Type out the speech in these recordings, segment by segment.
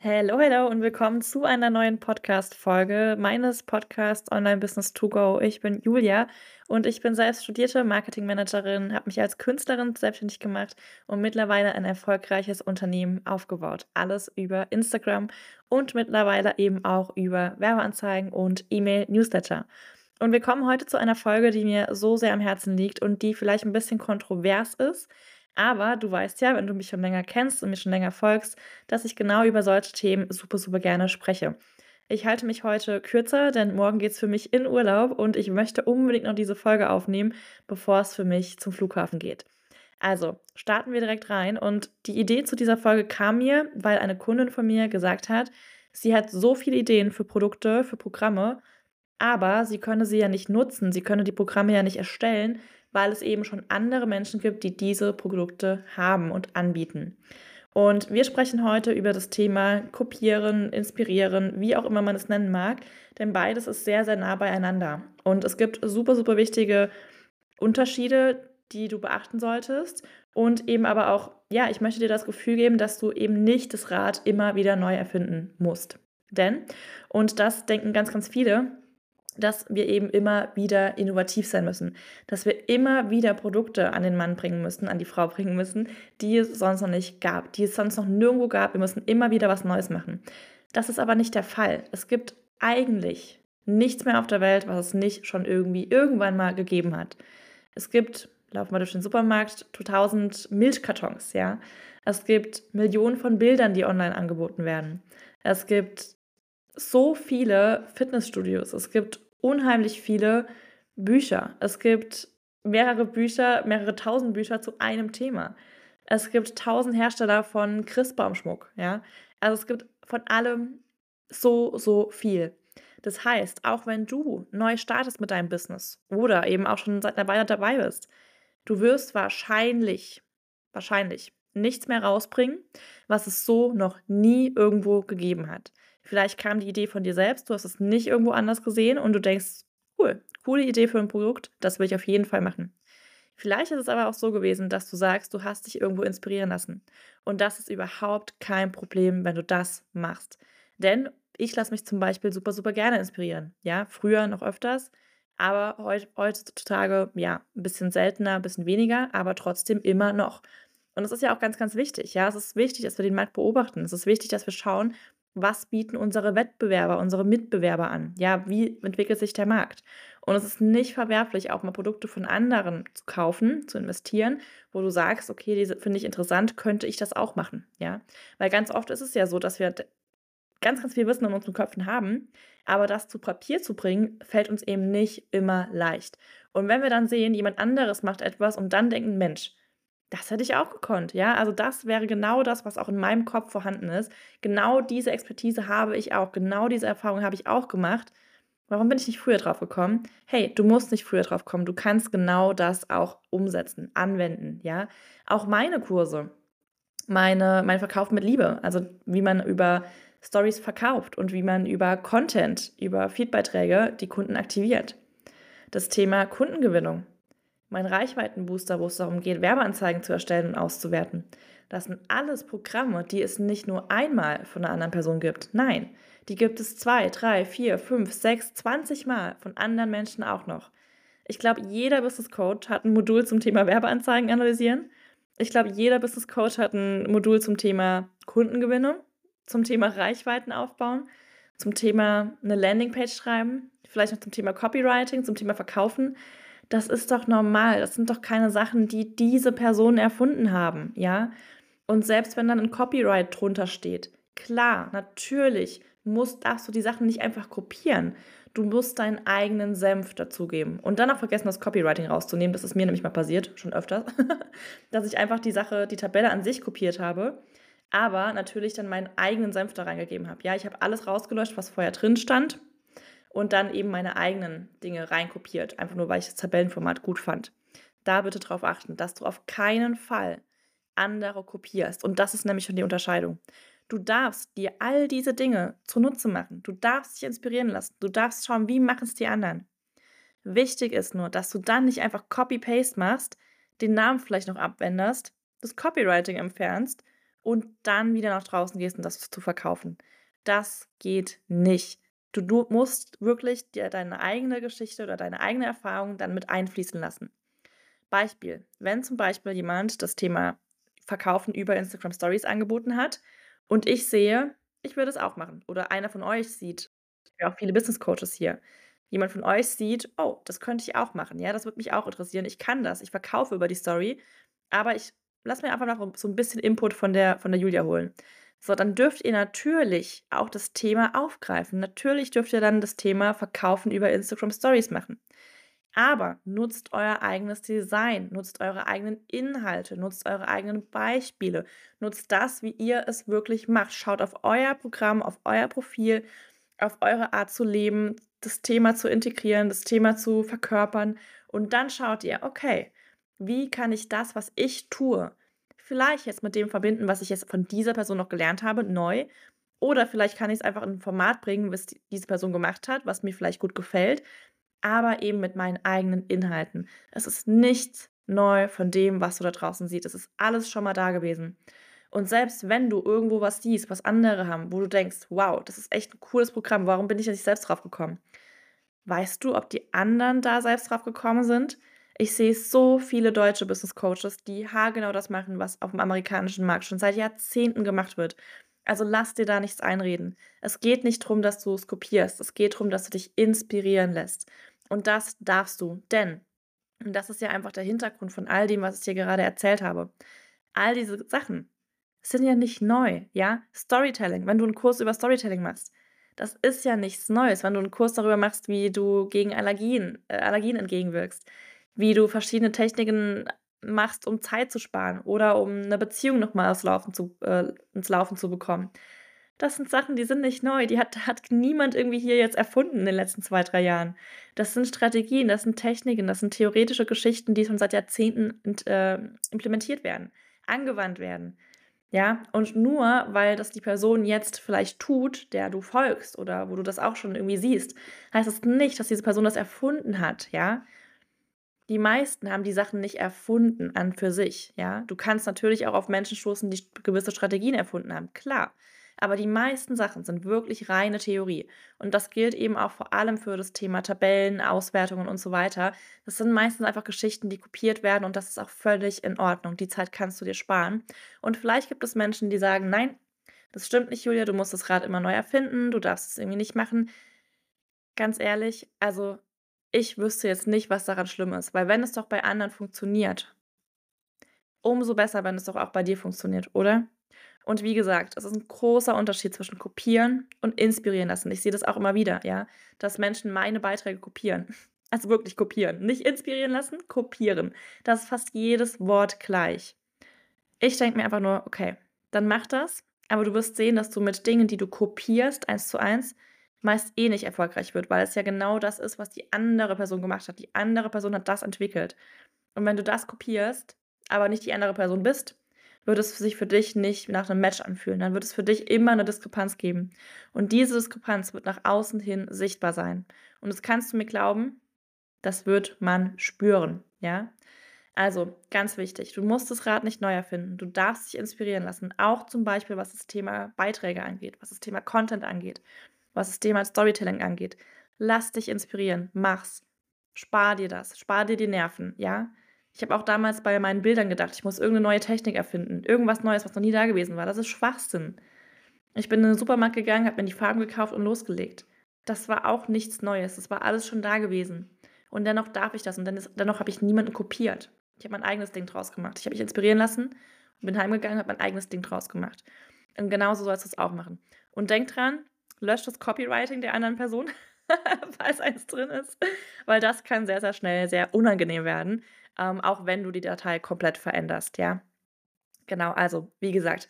Hallo, hallo und willkommen zu einer neuen Podcast-Folge meines Podcasts Online Business to Go. Ich bin Julia und ich bin selbst studierte Marketingmanagerin, habe mich als Künstlerin selbstständig gemacht und mittlerweile ein erfolgreiches Unternehmen aufgebaut. Alles über Instagram und mittlerweile eben auch über Werbeanzeigen und E-Mail-Newsletter. Und wir kommen heute zu einer Folge, die mir so sehr am Herzen liegt und die vielleicht ein bisschen kontrovers ist aber du weißt ja, wenn du mich schon länger kennst und mir schon länger folgst, dass ich genau über solche Themen super, super gerne spreche. Ich halte mich heute kürzer, denn morgen geht es für mich in Urlaub und ich möchte unbedingt noch diese Folge aufnehmen, bevor es für mich zum Flughafen geht. Also starten wir direkt rein und die Idee zu dieser Folge kam mir, weil eine Kundin von mir gesagt hat, sie hat so viele Ideen für Produkte, für Programme, aber sie könne sie ja nicht nutzen, sie könne die Programme ja nicht erstellen, weil es eben schon andere Menschen gibt, die diese Produkte haben und anbieten. Und wir sprechen heute über das Thema Kopieren, Inspirieren, wie auch immer man es nennen mag, denn beides ist sehr, sehr nah beieinander. Und es gibt super, super wichtige Unterschiede, die du beachten solltest. Und eben aber auch, ja, ich möchte dir das Gefühl geben, dass du eben nicht das Rad immer wieder neu erfinden musst. Denn, und das denken ganz, ganz viele, dass wir eben immer wieder innovativ sein müssen, dass wir immer wieder Produkte an den Mann bringen müssen, an die Frau bringen müssen, die es sonst noch nicht gab, die es sonst noch nirgendwo gab. Wir müssen immer wieder was Neues machen. Das ist aber nicht der Fall. Es gibt eigentlich nichts mehr auf der Welt, was es nicht schon irgendwie irgendwann mal gegeben hat. Es gibt, laufen wir durch den Supermarkt, 1000 Milchkartons, ja. Es gibt Millionen von Bildern, die online angeboten werden. Es gibt so viele Fitnessstudios. Es gibt unheimlich viele Bücher. Es gibt mehrere Bücher, mehrere tausend Bücher zu einem Thema. Es gibt tausend Hersteller von Christbaumschmuck, ja. Also es gibt von allem so, so viel. Das heißt, auch wenn du neu startest mit deinem Business oder eben auch schon seit einer Weile dabei bist, du wirst wahrscheinlich, wahrscheinlich nichts mehr rausbringen, was es so noch nie irgendwo gegeben hat. Vielleicht kam die Idee von dir selbst, du hast es nicht irgendwo anders gesehen und du denkst, cool, coole Idee für ein Produkt, das will ich auf jeden Fall machen. Vielleicht ist es aber auch so gewesen, dass du sagst, du hast dich irgendwo inspirieren lassen. Und das ist überhaupt kein Problem, wenn du das machst. Denn ich lasse mich zum Beispiel super, super gerne inspirieren. Ja, früher noch öfters, aber heutzutage ja ein bisschen seltener, ein bisschen weniger, aber trotzdem immer noch. Und das ist ja auch ganz, ganz wichtig. Ja, es ist wichtig, dass wir den Markt beobachten. Es ist wichtig, dass wir schauen, was bieten unsere Wettbewerber, unsere Mitbewerber an? Ja, wie entwickelt sich der Markt? Und es ist nicht verwerflich, auch mal Produkte von anderen zu kaufen, zu investieren, wo du sagst, okay, diese finde ich interessant, könnte ich das auch machen, ja? Weil ganz oft ist es ja so, dass wir ganz, ganz viel Wissen in unseren Köpfen haben, aber das zu Papier zu bringen, fällt uns eben nicht immer leicht. Und wenn wir dann sehen, jemand anderes macht etwas und dann denken, Mensch, das hätte ich auch gekonnt, ja. Also das wäre genau das, was auch in meinem Kopf vorhanden ist. Genau diese Expertise habe ich auch, genau diese Erfahrung habe ich auch gemacht. Warum bin ich nicht früher drauf gekommen? Hey, du musst nicht früher drauf kommen. Du kannst genau das auch umsetzen, anwenden, ja. Auch meine Kurse, meine, mein Verkauf mit Liebe, also wie man über Stories verkauft und wie man über Content, über Feedbeiträge die Kunden aktiviert. Das Thema Kundengewinnung, mein Reichweitenbooster, wo es darum geht, Werbeanzeigen zu erstellen und auszuwerten. Das sind alles Programme, die es nicht nur einmal von einer anderen Person gibt. Nein, die gibt es zwei, drei, vier, fünf, sechs, zwanzig Mal von anderen Menschen auch noch. Ich glaube, jeder Business Coach hat ein Modul zum Thema Werbeanzeigen analysieren. Ich glaube, jeder Business Coach hat ein Modul zum Thema Kundengewinnung, zum Thema Reichweiten aufbauen, zum Thema eine Landingpage schreiben, vielleicht noch zum Thema Copywriting, zum Thema Verkaufen das ist doch normal. Das sind doch keine Sachen, die diese Personen erfunden haben, ja? Und selbst wenn dann ein Copyright drunter steht, klar, natürlich musst, darfst du die Sachen nicht einfach kopieren. Du musst deinen eigenen Senf dazugeben. Und dann auch vergessen, das Copywriting rauszunehmen. Das ist mir nämlich mal passiert, schon öfters, dass ich einfach die Sache, die Tabelle an sich kopiert habe, aber natürlich dann meinen eigenen Senf da reingegeben habe. Ja, ich habe alles rausgelöscht, was vorher drin stand und dann eben meine eigenen Dinge reinkopiert, einfach nur weil ich das Tabellenformat gut fand. Da bitte darauf achten, dass du auf keinen Fall andere kopierst. Und das ist nämlich schon die Unterscheidung. Du darfst dir all diese Dinge zunutze machen. Du darfst dich inspirieren lassen. Du darfst schauen, wie machen es die anderen. Wichtig ist nur, dass du dann nicht einfach Copy-Paste machst, den Namen vielleicht noch abwänderst, das Copywriting entfernst und dann wieder nach draußen gehst, um das zu verkaufen. Das geht nicht. Du, musst wirklich dir deine eigene Geschichte oder deine eigene Erfahrung dann mit einfließen lassen. Beispiel, wenn zum Beispiel jemand das Thema Verkaufen über Instagram Stories angeboten hat und ich sehe, ich würde es auch machen. Oder einer von euch sieht, ja auch viele Business Coaches hier, jemand von euch sieht, oh, das könnte ich auch machen. Ja, das würde mich auch interessieren. Ich kann das. Ich verkaufe über die Story, aber ich lasse mir einfach noch so ein bisschen Input von der, von der Julia holen. So, dann dürft ihr natürlich auch das Thema aufgreifen. Natürlich dürft ihr dann das Thema Verkaufen über Instagram Stories machen. Aber nutzt euer eigenes Design, nutzt eure eigenen Inhalte, nutzt eure eigenen Beispiele, nutzt das, wie ihr es wirklich macht. Schaut auf euer Programm, auf euer Profil, auf eure Art zu leben, das Thema zu integrieren, das Thema zu verkörpern und dann schaut ihr, okay, wie kann ich das, was ich tue, vielleicht jetzt mit dem verbinden, was ich jetzt von dieser Person noch gelernt habe, neu. Oder vielleicht kann ich es einfach in ein Format bringen, was diese Person gemacht hat, was mir vielleicht gut gefällt, aber eben mit meinen eigenen Inhalten. Es ist nichts neu von dem, was du da draußen siehst. Es ist alles schon mal da gewesen. Und selbst wenn du irgendwo was siehst, was andere haben, wo du denkst, wow, das ist echt ein cooles Programm, warum bin ich da nicht selbst drauf gekommen? Weißt du, ob die anderen da selbst drauf gekommen sind? Ich sehe so viele deutsche Business Coaches, die haargenau das machen, was auf dem amerikanischen Markt schon seit Jahrzehnten gemacht wird. Also lass dir da nichts einreden. Es geht nicht darum, dass du es kopierst. Es geht darum, dass du dich inspirieren lässt. Und das darfst du. Denn, und das ist ja einfach der Hintergrund von all dem, was ich dir gerade erzählt habe. All diese Sachen sind ja nicht neu, ja? Storytelling, wenn du einen Kurs über Storytelling machst, das ist ja nichts Neues. Wenn du einen Kurs darüber machst, wie du gegen Allergien, äh, Allergien entgegenwirkst, wie du verschiedene Techniken machst, um Zeit zu sparen oder um eine Beziehung nochmal ins Laufen zu, äh, ins Laufen zu bekommen. Das sind Sachen, die sind nicht neu. Die hat, hat niemand irgendwie hier jetzt erfunden in den letzten zwei, drei Jahren. Das sind Strategien, das sind Techniken, das sind theoretische Geschichten, die schon seit Jahrzehnten äh, implementiert werden, angewandt werden. Ja, und nur weil das die Person jetzt vielleicht tut, der du folgst oder wo du das auch schon irgendwie siehst, heißt das nicht, dass diese Person das erfunden hat, ja? Die meisten haben die Sachen nicht erfunden an für sich, ja. Du kannst natürlich auch auf Menschen stoßen, die gewisse Strategien erfunden haben, klar. Aber die meisten Sachen sind wirklich reine Theorie. Und das gilt eben auch vor allem für das Thema Tabellen, Auswertungen und so weiter. Das sind meistens einfach Geschichten, die kopiert werden und das ist auch völlig in Ordnung. Die Zeit kannst du dir sparen. Und vielleicht gibt es Menschen, die sagen, nein, das stimmt nicht, Julia, du musst das Rad immer neu erfinden, du darfst es irgendwie nicht machen. Ganz ehrlich, also ich wüsste jetzt nicht, was daran schlimm ist, weil wenn es doch bei anderen funktioniert, umso besser, wenn es doch auch bei dir funktioniert, oder? Und wie gesagt, es ist ein großer Unterschied zwischen kopieren und inspirieren lassen. Ich sehe das auch immer wieder, ja, dass Menschen meine Beiträge kopieren. Also wirklich kopieren. Nicht inspirieren lassen, kopieren. Das ist fast jedes Wort gleich. Ich denke mir einfach nur, okay, dann mach das, aber du wirst sehen, dass du mit Dingen, die du kopierst, eins zu eins, meist eh nicht erfolgreich wird, weil es ja genau das ist, was die andere Person gemacht hat. Die andere Person hat das entwickelt. Und wenn du das kopierst, aber nicht die andere Person bist, wird es sich für dich nicht nach einem Match anfühlen. Dann wird es für dich immer eine Diskrepanz geben. Und diese Diskrepanz wird nach außen hin sichtbar sein. Und das kannst du mir glauben, das wird man spüren, ja? Also, ganz wichtig, du musst das Rad nicht neu erfinden. Du darfst dich inspirieren lassen, auch zum Beispiel, was das Thema Beiträge angeht, was das Thema Content angeht was das Thema Storytelling angeht. Lass dich inspirieren, mach's. Spar dir das, spar dir die Nerven, ja? Ich habe auch damals bei meinen Bildern gedacht, ich muss irgendeine neue Technik erfinden, irgendwas Neues, was noch nie da gewesen war. Das ist Schwachsinn. Ich bin in den Supermarkt gegangen, habe mir die Farben gekauft und losgelegt. Das war auch nichts Neues, das war alles schon da gewesen. Und dennoch darf ich das und dennoch habe ich niemanden kopiert. Ich habe mein eigenes Ding draus gemacht. Ich habe mich inspirieren lassen und bin heimgegangen, habe mein eigenes Ding draus gemacht. Und genauso sollst du es auch machen. Und denk dran, löscht das Copywriting der anderen Person, falls eins drin ist, weil das kann sehr, sehr schnell sehr unangenehm werden, ähm, auch wenn du die Datei komplett veränderst, ja. Genau, also wie gesagt,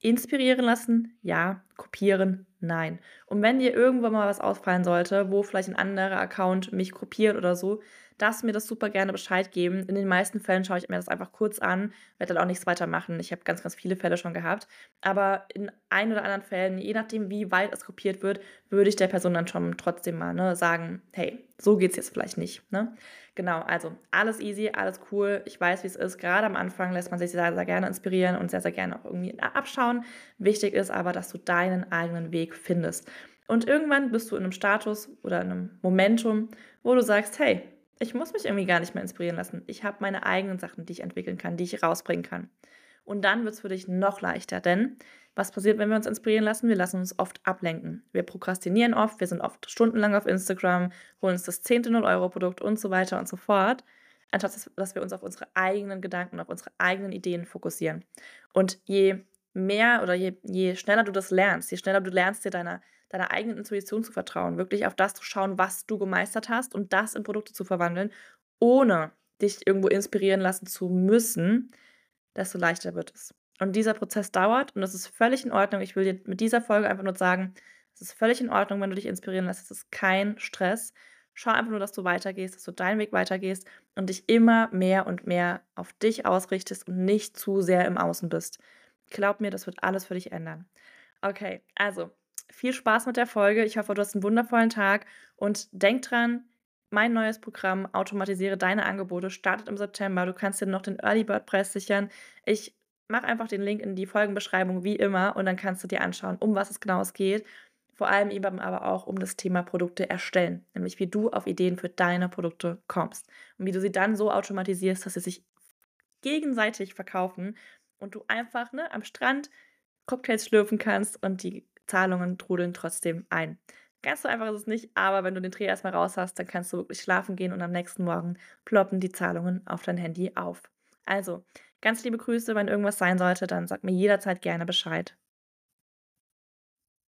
inspirieren lassen, ja, kopieren, nein. Und wenn dir irgendwann mal was ausfallen sollte, wo vielleicht ein anderer Account mich kopiert oder so, du mir das super gerne Bescheid geben. In den meisten Fällen schaue ich mir das einfach kurz an, werde dann auch nichts weitermachen. Ich habe ganz, ganz viele Fälle schon gehabt. Aber in ein oder anderen Fällen, je nachdem, wie weit es kopiert wird, würde ich der Person dann schon trotzdem mal ne, sagen, hey, so geht es jetzt vielleicht nicht. Ne? Genau, also alles easy, alles cool. Ich weiß, wie es ist. Gerade am Anfang lässt man sich sehr, sehr gerne inspirieren und sehr, sehr gerne auch irgendwie abschauen. Wichtig ist aber, dass du deinen eigenen Weg findest. Und irgendwann bist du in einem Status oder in einem Momentum, wo du sagst, hey, ich muss mich irgendwie gar nicht mehr inspirieren lassen. Ich habe meine eigenen Sachen, die ich entwickeln kann, die ich rausbringen kann. Und dann wird es für dich noch leichter, denn was passiert, wenn wir uns inspirieren lassen? Wir lassen uns oft ablenken. Wir prokrastinieren oft, wir sind oft stundenlang auf Instagram, holen uns das zehnte 0-Euro-Produkt und so weiter und so fort, anstatt dass wir uns auf unsere eigenen Gedanken, auf unsere eigenen Ideen fokussieren. Und je mehr oder je, je schneller du das lernst, je schneller du lernst, dir deiner, deiner eigenen Intuition zu vertrauen, wirklich auf das zu schauen, was du gemeistert hast und das in Produkte zu verwandeln, ohne dich irgendwo inspirieren lassen zu müssen, desto leichter wird es. Und dieser Prozess dauert und das ist völlig in Ordnung. Ich will dir mit dieser Folge einfach nur sagen, es ist völlig in Ordnung, wenn du dich inspirieren lässt. Es ist kein Stress. Schau einfach nur, dass du weitergehst, dass du deinen Weg weitergehst und dich immer mehr und mehr auf dich ausrichtest und nicht zu sehr im Außen bist. Glaub mir, das wird alles für dich ändern. Okay, also viel Spaß mit der Folge. Ich hoffe, du hast einen wundervollen Tag und denk dran, mein neues Programm Automatisiere deine Angebote startet im September. Du kannst dir noch den Early Bird Preis sichern. Ich mache einfach den Link in die Folgenbeschreibung wie immer und dann kannst du dir anschauen, um was es genau geht. Vor allem eben aber auch um das Thema Produkte erstellen, nämlich wie du auf Ideen für deine Produkte kommst und wie du sie dann so automatisierst, dass sie sich gegenseitig verkaufen und du einfach ne, am Strand Cocktails schlürfen kannst und die Zahlungen trudeln trotzdem ein. Ganz so einfach ist es nicht, aber wenn du den Dreh erstmal raus hast, dann kannst du wirklich schlafen gehen und am nächsten Morgen ploppen die Zahlungen auf dein Handy auf. Also, ganz liebe Grüße, wenn irgendwas sein sollte, dann sag mir jederzeit gerne Bescheid.